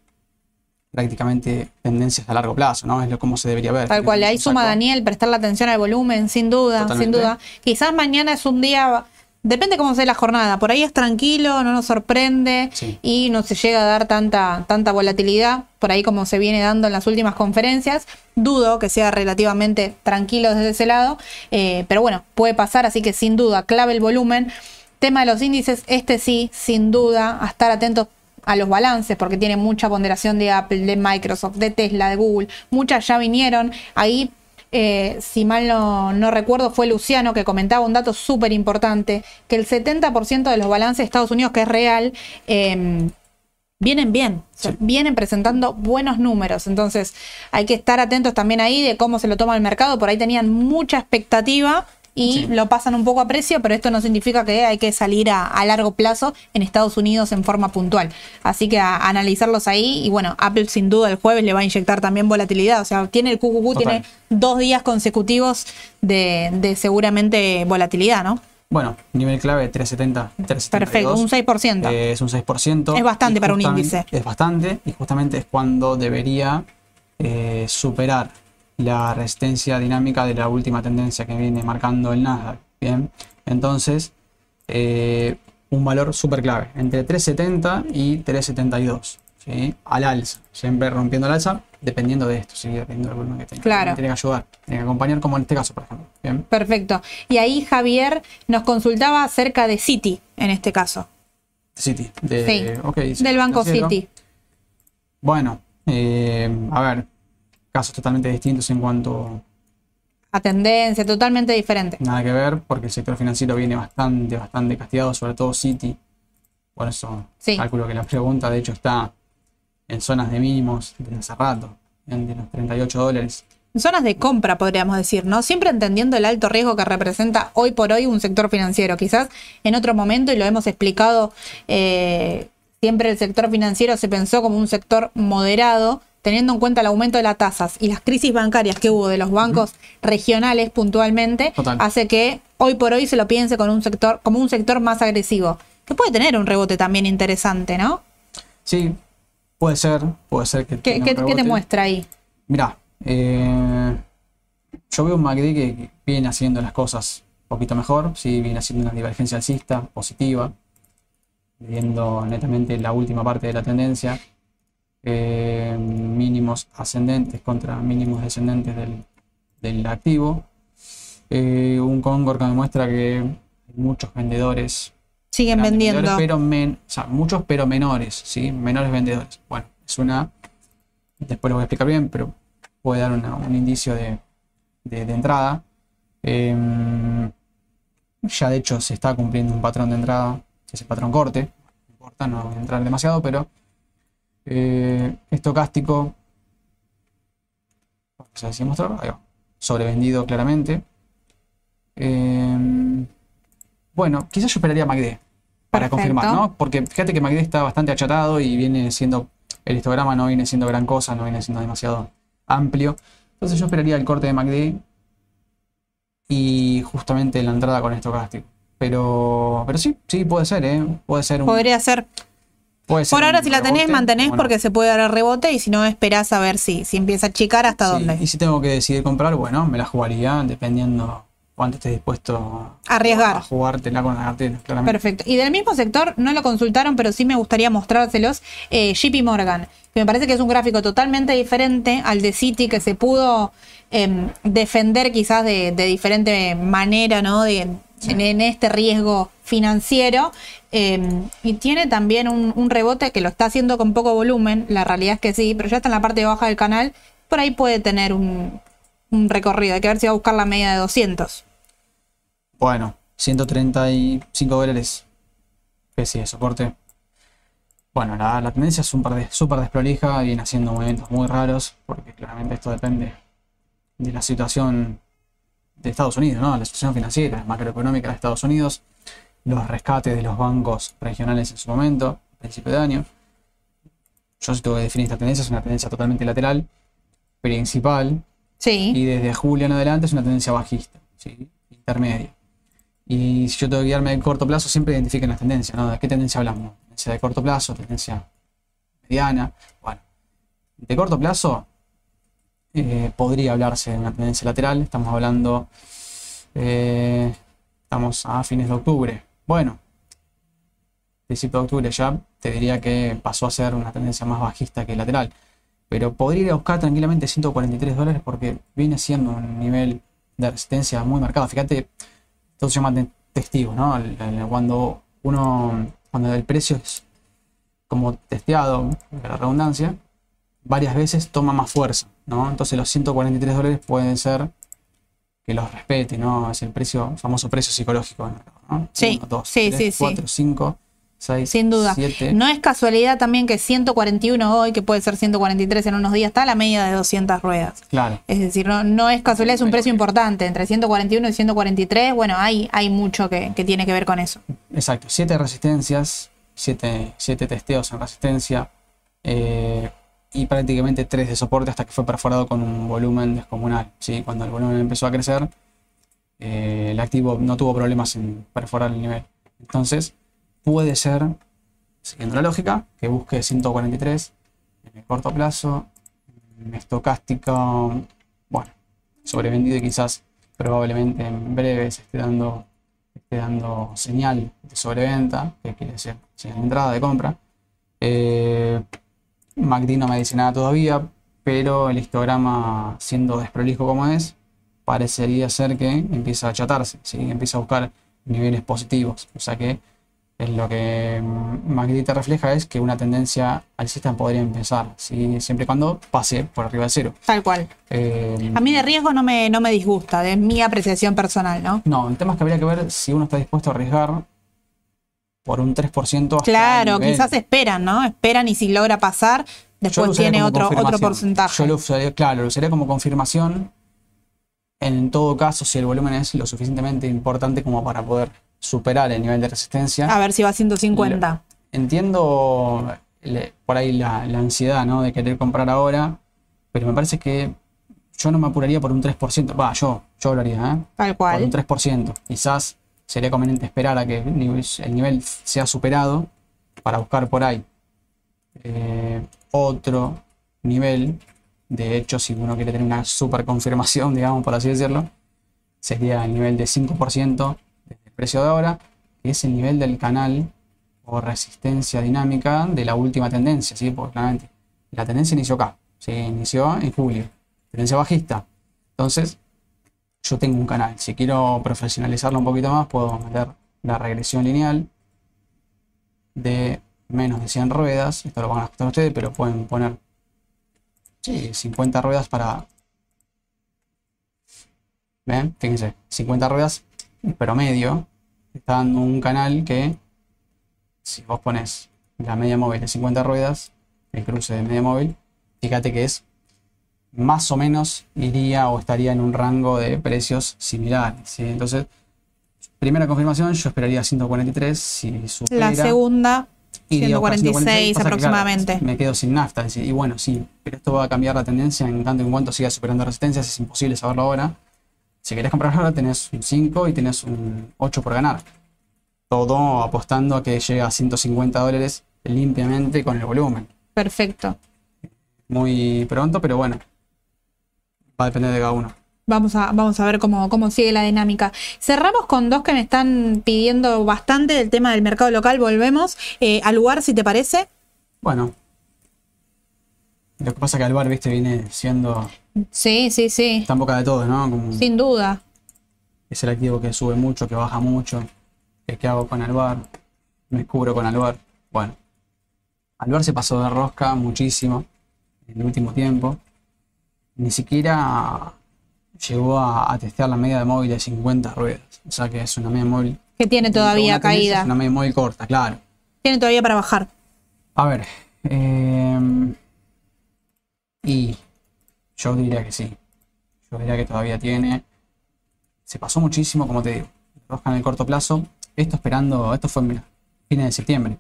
prácticamente tendencias a largo plazo, ¿no? Es lo como se debería ver. Tal cual, ahí suma Daniel, prestar la atención al volumen, sin duda, sin duda. Quizás mañana es un día, depende cómo sea la jornada, por ahí es tranquilo, no nos sorprende y no se llega a dar tanta, tanta volatilidad, por ahí como se viene dando en las últimas conferencias. Dudo que sea relativamente tranquilo desde ese lado, eh, pero bueno, puede pasar, así que sin duda, clave el volumen. Tema de los índices, este sí, sin duda, a estar atentos a los balances, porque tiene mucha ponderación de Apple, de Microsoft, de Tesla, de Google. Muchas ya vinieron. Ahí, eh, si mal no, recuerdo, fue Luciano que comentaba un dato súper importante, que el 70% de los balances de Estados Unidos, que es real, em, vienen bien, vienen presentando buenos números. Entonces, hay que estar atentos también ahí de cómo se lo toma el mercado. Por ahí tenían mucha expectativa y lo pasan un poco a precio, pero esto no significa que hay que salir a, largo plazo en Estados Unidos en forma puntual. Así que a, analizarlos ahí y bueno, Apple sin duda el jueves le va a inyectar también volatilidad, o sea, tiene el QQQ, tiene dos días consecutivos de, seguramente volatilidad, ¿no? Bueno, nivel clave 370, 372. Perfecto, un 6%. Eh, es un 6%. Es bastante para un índice. Es bastante y justamente es cuando debería eh, superar la resistencia dinámica de la última tendencia que viene marcando el Nasdaq. Bien, entonces eh, un valor súper clave, entre 370 y 372. ¿sí? Al alza, siempre rompiendo el alza, dependiendo de esto, ¿sí? dependiendo del volumen que tenga. Claro. Tiene que ayudar, tiene que acompañar, como en este caso, por ejemplo. Bien. Perfecto. Y ahí Javier nos consultaba acerca de Citi, en este caso. City. De, Sí, del Banco. Citi. Bueno, eh, a ver, casos totalmente distintos en cuanto A tendencia, totalmente diferente. nada que ver, porque el sector financiero viene bastante, bastante castigado, sobre todo City. Por eso Sí. calculo que la pregunta, de hecho, está en zonas de mínimos desde hace rato, en de los 38 dólares. Zonas de compra, podríamos decir, ¿no? Siempre entendiendo el alto riesgo que representa hoy por hoy un sector financiero. Quizás en otro momento, y lo hemos explicado, eh, siempre el sector financiero se pensó como un sector moderado, teniendo en cuenta el aumento de las tasas y las crisis bancarias que hubo de los bancos regionales puntualmente, Total. hace que hoy por hoy se lo piense con un sector, como un sector más agresivo, que puede tener un rebote también interesante, ¿no? Sí, puede ser, puede ser que ¿Qué, tenga qué- qué te muestra ahí? Mirá, eh, yo veo un MACD que viene haciendo las cosas un poquito mejor, sí, viene haciendo una divergencia alcista positiva, viendo netamente la última parte de la tendencia, eh, mínimos ascendentes contra mínimos descendentes del, del activo, eh, un Concord que me muestra que muchos vendedores Siguen vendiendo. vendedores, pero men- o sea, muchos pero menores, ¿sí? Menores vendedores. Bueno, es una. Después lo voy a explicar bien, pero puede dar una- un indicio de, de- de entrada. Em, ya de hecho se está cumpliendo un patrón de entrada, que es el patrón corte. No importa, no voy a entrar demasiado, pero. Eh, estocástico. Si. Ahí va. Sobrevendido claramente. Em, bueno, quizás yo esperaría MACD para Perfecto. confirmar, ¿no? Porque fíjate que MACD está bastante achatado y viene siendo, el histograma no viene siendo gran cosa, no viene siendo demasiado amplio. Entonces yo esperaría el corte de MACD y justamente la entrada con estocástico. Pero, pero sí, sí, puede ser, ¿eh? Puede ser un. Podría ser puede Por ahora, si la tenés, mantenés porque se puede dar el rebote y si no, esperás a ver si, si empieza a achicar hasta Sí, dónde. Y si tengo que decidir comprar, bueno, me la jugaría dependiendo cuánto estés dispuesto Arriesgar. a jugártela con la cartera, claramente. Perfecto. Y del mismo sector, no lo consultaron, pero sí me gustaría mostrárselos. Eh, JP Morgan, que me parece que es un gráfico totalmente diferente al de Citi, que se pudo em, defender quizás de, de diferente manera, ¿no? De, en, este riesgo financiero. Em, y tiene también un, rebote que lo está haciendo con poco volumen. La realidad es que sí, pero ya está en la parte baja del canal. Por ahí puede tener un, recorrido. Hay que ver si va a buscar la media de 200. Bueno, 135 dólares. Especie de soporte. Bueno, la, la tendencia es súper des- súper desprolija, viene haciendo movimientos muy raros, porque claramente esto depende de la situación de Estados Unidos, ¿no? La situación financiera, macroeconómica de Estados Unidos, los rescates de los bancos regionales en su momento, a principio de año. Yo si tengo que definir esta tendencia, es una tendencia totalmente lateral, principal, Sí. y desde julio en adelante es una tendencia bajista, ¿sí? intermedia. Y si yo tengo que guiarme de corto plazo, siempre identifiquen las tendencias, ¿no? ¿De qué tendencia hablamos? Tendencia de corto plazo, tendencia mediana. Bueno, de corto plazo eh, podría hablarse de una tendencia lateral. Estamos hablando, eh, estamos a fines de octubre. Bueno, principio de octubre ya te diría que pasó a ser una tendencia más bajista que lateral pero podría ir a buscar tranquilamente 143 dólares porque viene siendo un nivel de resistencia muy marcado. Fíjate, esto se llama te- testigo, ¿no? Cuando uno, cuando el precio es como testeado, la redundancia, varias veces toma más fuerza, ¿no? Entonces los 143 dólares pueden ser que los respete, ¿no? Es el precio, famoso precio psicológico, ¿no? Sí, 1, 2, sí, 3, sí, sí. 4, 5, 6, Sin duda. 7. No es casualidad también que 141 hoy, que puede ser 143 en unos días, está a la media de 200 ruedas. Claro. Es decir, no, no es casualidad, es un precio importante. Entre 141 y 143, bueno, hay, hay mucho que, que tiene que ver con eso. Exacto, siete resistencias, siete, siete testeos en resistencia eh, y prácticamente tres de soporte hasta que fue perforado con un volumen descomunal. ¿sí? Cuando el volumen empezó a crecer, eh, el activo no tuvo problemas en perforar el nivel. Entonces, puede ser, siguiendo la lógica, que busque 143 en el corto plazo, estocástico, bueno, sobrevendido y quizás probablemente en breve se esté dando, esté dando señal de sobreventa, que quiere decir señal de entrada de compra. Eh, MACD no me dice nada todavía, pero el histograma, siendo desprolijo como es, parecería ser que empieza a achatarse, ¿sí? empieza a buscar niveles positivos. O sea que es lo que MACD te refleja es que una tendencia alcista podría empezar, ¿sí? siempre y cuando pase por arriba de cero. Tal cual. Eh, a mí de riesgo no me, no me disgusta, de mi apreciación personal, ¿no? No, el tema es que habría que ver si uno está dispuesto a arriesgar por un 3% hasta Claro, quizás esperan, ¿no? Esperan y si logra pasar, después tiene otro, otro porcentaje. Yo lo usaría, claro, lo usaría como confirmación. En todo caso, si el volumen es lo suficientemente importante como para poder superar el nivel de resistencia. A ver si va a 150. Entiendo por ahí la, ansiedad ¿no? de querer comprar ahora, pero me parece que yo no me apuraría por un 3%. Va, yo, yo lo haría, ¿eh? Tal cual. Por un 3%. Quizás sería conveniente esperar a que el nivel, sea superado para buscar por ahí eh, otro nivel. De hecho, si uno quiere tener una super confirmación, digamos, por así decirlo, sería el nivel de 5% del precio de ahora, que es el nivel del canal o resistencia dinámica de la última tendencia, ¿sí? Porque claramente la tendencia inició acá, ¿sí? inició en julio, tendencia bajista. Entonces, yo tengo un canal. Si quiero profesionalizarlo un poquito más, puedo meter la regresión lineal de menos de 100 ruedas. Esto lo van a ajustar ustedes, pero pueden poner 50 ruedas para... ¿Ven? Fíjense, 50 ruedas promedio. Está dando un canal que, si vos pones la media móvil de 50 ruedas, el cruce de media móvil, fíjate que es más o menos iría o estaría en un rango de precios similares. Entonces, primera confirmación, yo esperaría 143. Si supera, la segunda, 146, aproximadamente. me quedo sin nafta. Y bueno, sí, pero esto va a cambiar la tendencia en tanto en cuanto siga superando resistencias. Es imposible saberlo ahora. Si querés comprar ahora, tenés un 5 y tenés un 8 por ganar. Todo apostando a que llegue a 150 dólares limpiamente con el volumen. Perfecto. Muy pronto, pero bueno, Va a depender de cada uno. Vamos a, vamos a ver cómo, cómo sigue la dinámica. Cerramos con dos que me están pidiendo bastante del tema del mercado local. Volvemos eh, al lugar, si te parece. Bueno. Lo que pasa es que Alvar, viste, viene siendo. Sí, sí, sí. Está en boca de todos, ¿no? Sin duda. Es el activo que sube mucho, que baja mucho. ¿Qué hago con Alvar? Me cubro con Alvar. Bueno. Alvar se pasó de rosca muchísimo en el último tiempo ni siquiera llegó a, testear la media de móvil de 50 ruedas. O sea que es una media móvil. Que tiene todavía caída. Es una media móvil corta, claro. Tiene todavía para bajar. A ver. Em, y yo diría que sí. Yo diría que todavía tiene. Se pasó muchísimo, como te digo. Rosca en el corto plazo. Esto esperando. Esto fue en fines de septiembre.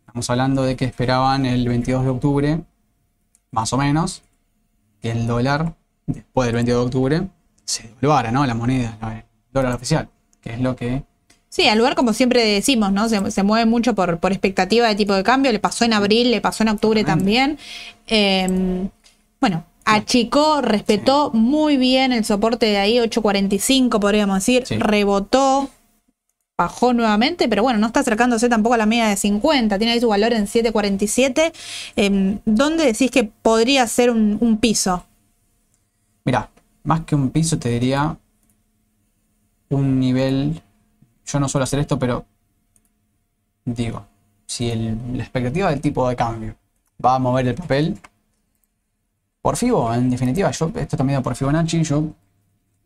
Estamos hablando de que esperaban el 22 de octubre. Más o menos que el dólar, después del 22 de octubre, se devaluara, ¿no? La moneda, el dólar oficial, que es lo que... Sí, al lugar, como siempre decimos, ¿no? Se, mueve mucho por, por, expectativa de tipo de cambio. Le pasó en abril, le pasó en octubre también. Em, bueno, achicó, respetó muy bien el soporte de ahí, 8.45 podríamos decir, rebotó, bajó nuevamente, pero bueno, no está acercándose tampoco a la media de 50, tiene ahí su valor en 7.47. Eh, ¿Dónde decís que podría ser un, piso? Mira, más que un piso te diría un nivel, yo no suelo hacer esto, pero digo, si la expectativa del tipo de cambio va a mover el papel, por FIBO, en definitiva, yo, esto también por Fibonacci, yo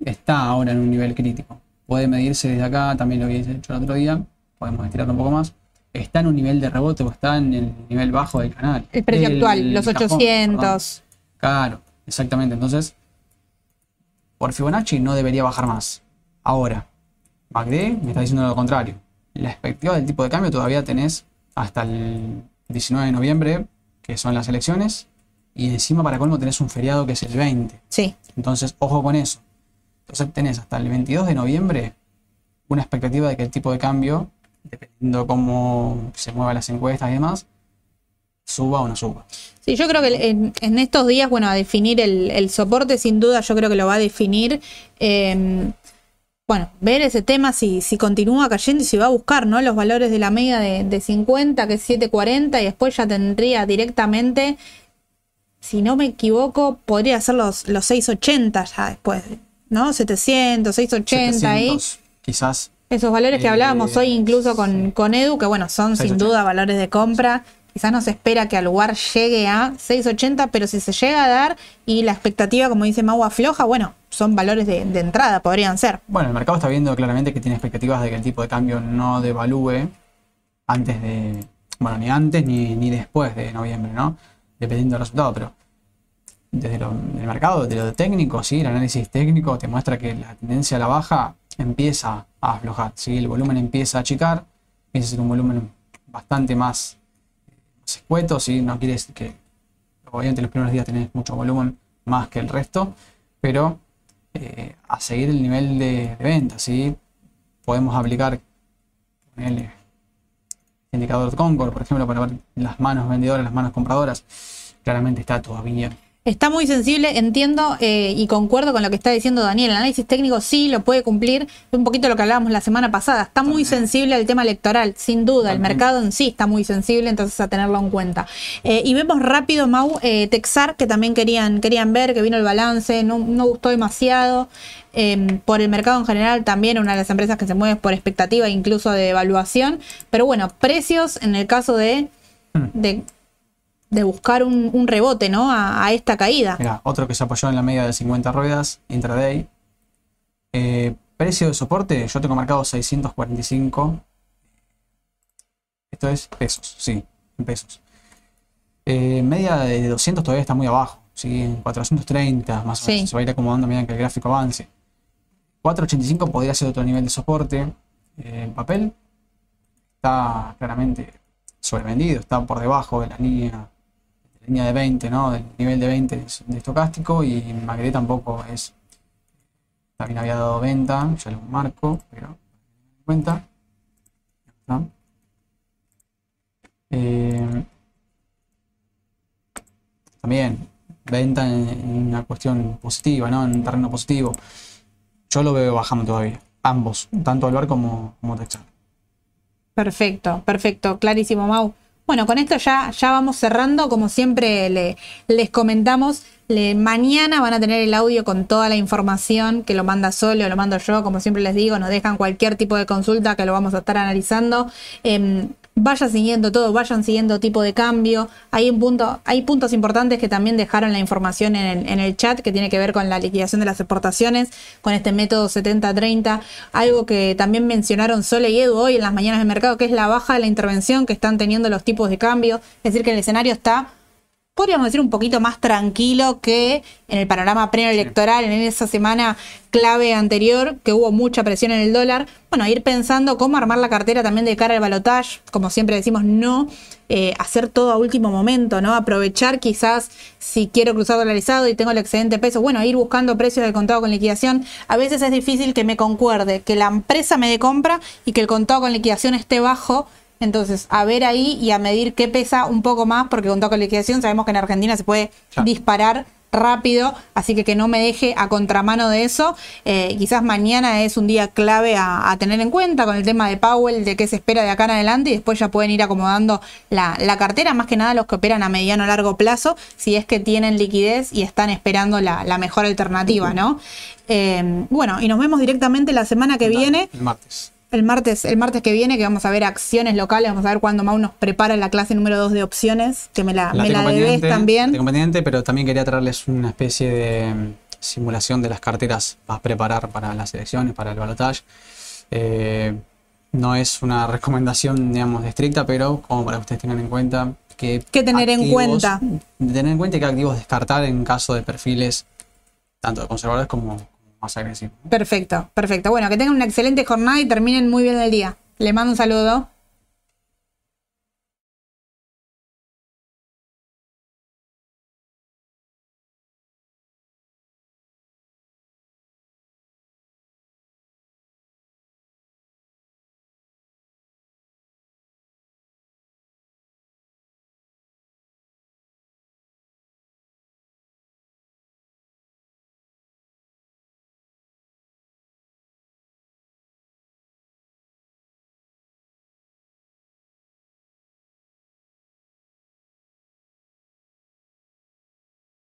está ahora en un nivel crítico puede medirse desde acá, también lo había hecho el otro día, podemos estirarlo un poco más. Está en un nivel de rebote o está en el nivel bajo del canal. El precio actual, los 800. Claro, exactamente. Entonces, por Fibonacci no debería bajar más. Ahora, MACD me está diciendo lo contrario. La expectativa del tipo de cambio todavía tenés hasta el 19 de noviembre, que son las elecciones, y encima para colmo tenés un feriado que es el 20. Sí. Entonces, ojo con eso Entonces tenés hasta el 22 de noviembre una expectativa de que el tipo de cambio, dependiendo cómo se muevan las encuestas y demás, suba o no suba. Sí, yo creo que en, estos días, bueno, a definir el, soporte, sin duda, yo creo que lo va a definir. Em, bueno, ver ese tema si, si continúa cayendo y si va a buscar, ¿no? Los valores de la media de, de 50, que es 740, y después ya tendría directamente, si no me equivoco, podría ser los, los 680 ya después, ¿no? 700, 680 ahí. Quizás. Esos valores que hablábamos hoy incluso con, con Edu, que bueno, son sin duda valores de compra Quizás no se espera que al lugar llegue a 6.80, pero si se llega a dar y la expectativa, como dice Mau, afloja, bueno, son valores de, entrada, podrían ser. Bueno, el mercado está viendo claramente que tiene expectativas de que el tipo de cambio no devalúe antes de, bueno, ni antes ni, después de noviembre, ¿no? Dependiendo del resultado, pero desde el mercado, de lo técnico, sí, el análisis técnico te muestra que la tendencia a la baja empieza a aflojar, ¿sí? el volumen empieza a achicar, empieza a ser un volumen bastante más escuetos y no quiere decir que obviamente los primeros días tenés mucho volumen más que el resto, pero eh, a seguir el nivel de, venta, ¿sí? podemos aplicar el indicador de Concord, por ejemplo, para ver las manos vendedoras, las manos compradoras, claramente está todavía Está muy sensible, entiendo eh, y concuerdo con lo que está diciendo Daniel. El análisis técnico sí lo puede cumplir. Un poquito lo que hablábamos la semana pasada. Está muy sensible al tema electoral, sin duda. El mercado en sí está muy sensible, entonces a tenerlo en cuenta. Eh, y vemos rápido, Mau, eh, Texar, que también querían, querían ver, que vino el balance, no, gustó demasiado. Em, por el mercado en general, también una de las empresas que se mueve por expectativa, incluso de evaluación. Pero bueno, precios en el caso de, hmm. de de buscar un, rebote, ¿no? A, esta caída. Mira, otro que se apoyó en la media de 50 ruedas, intraday. Eh, precio de soporte, yo tengo marcado 645. Esto es pesos, sí, en pesos. Eh, media de 200 todavía está muy abajo, ¿sí? En 430 más o menos. Se va a ir acomodando a medida que el gráfico avance. 485 podría ser otro nivel de soporte. Eh, el papel está claramente sobrevendido, está por debajo de la línea línea de 20, ¿no? Del nivel de 20 de estocástico y Magre tampoco es. También había dado venta, ya lo marco, pero en cuenta. Eh, también venta en, una cuestión positiva, ¿no? En terreno positivo. Yo lo veo bajando todavía. Ambos, tanto Alvar como, como Texas. Perfecto, perfecto, clarísimo, Mau. Bueno, con esto ya, ya vamos cerrando. Como siempre le, les comentamos, le, mañana van a tener el audio con toda la información que lo manda Sole o lo mando yo. Como siempre les digo, nos dejan cualquier tipo de consulta que lo vamos a estar analizando. Em, vayan siguiendo todo, vayan siguiendo tipo de cambio. Hay, un punto, hay puntos importantes que también dejaron la información en el, chat que tiene que ver con la liquidación de las exportaciones, con este método 70-30. Algo que también mencionaron Sole y Edu hoy en las mañanas de mercado, que es la baja de la intervención que están teniendo los tipos de cambio. Es decir, que el escenario está podríamos decir, un poquito más tranquilo que en el panorama preelectoral, en esa semana clave anterior, que hubo mucha presión en el dólar. Bueno, ir pensando cómo armar la cartera también de cara al balotage, como siempre decimos, no eh, hacer todo a último momento, ¿no? Aprovechar quizás si quiero cruzar dolarizado y tengo el excedente peso, bueno, ir buscando precios del contado con liquidación. A veces es difícil que me concuerde, que la empresa me dé compra y que el contado con liquidación esté bajo entonces, a ver ahí y a medir qué pesa un poco más, porque con toque de liquidación sabemos que en Argentina se puede disparar rápido, así que que no me deje a contramano de eso. Eh, quizás mañana es un día clave a, tener en cuenta con el tema de Powell, de qué se espera de acá en adelante y después ya pueden ir acomodando la, cartera, más que nada los que operan a mediano o largo plazo, si es que tienen liquidez y están esperando la, mejor alternativa, ¿no? Eh, bueno, y nos vemos directamente la semana que viene. El martes el martes, el martes que viene, que vamos a ver acciones locales, vamos a ver cuándo Mau nos prepara la clase número 2 de opciones, que me la, me la debes también. Tengo pero también quería traerles una especie de mm, simulación de las carteras para preparar para las elecciones, para el balotaje. Eh, no es una recomendación, digamos, estricta, pero como para que ustedes tengan en cuenta que... ¿Qué tener en cuenta? Tener en cuenta qué activos descartar en caso de perfiles tanto de conservadores como, Perfecto, perfecto. Bueno, que tengan una excelente jornada y terminen muy bien el día. Le mando un saludo.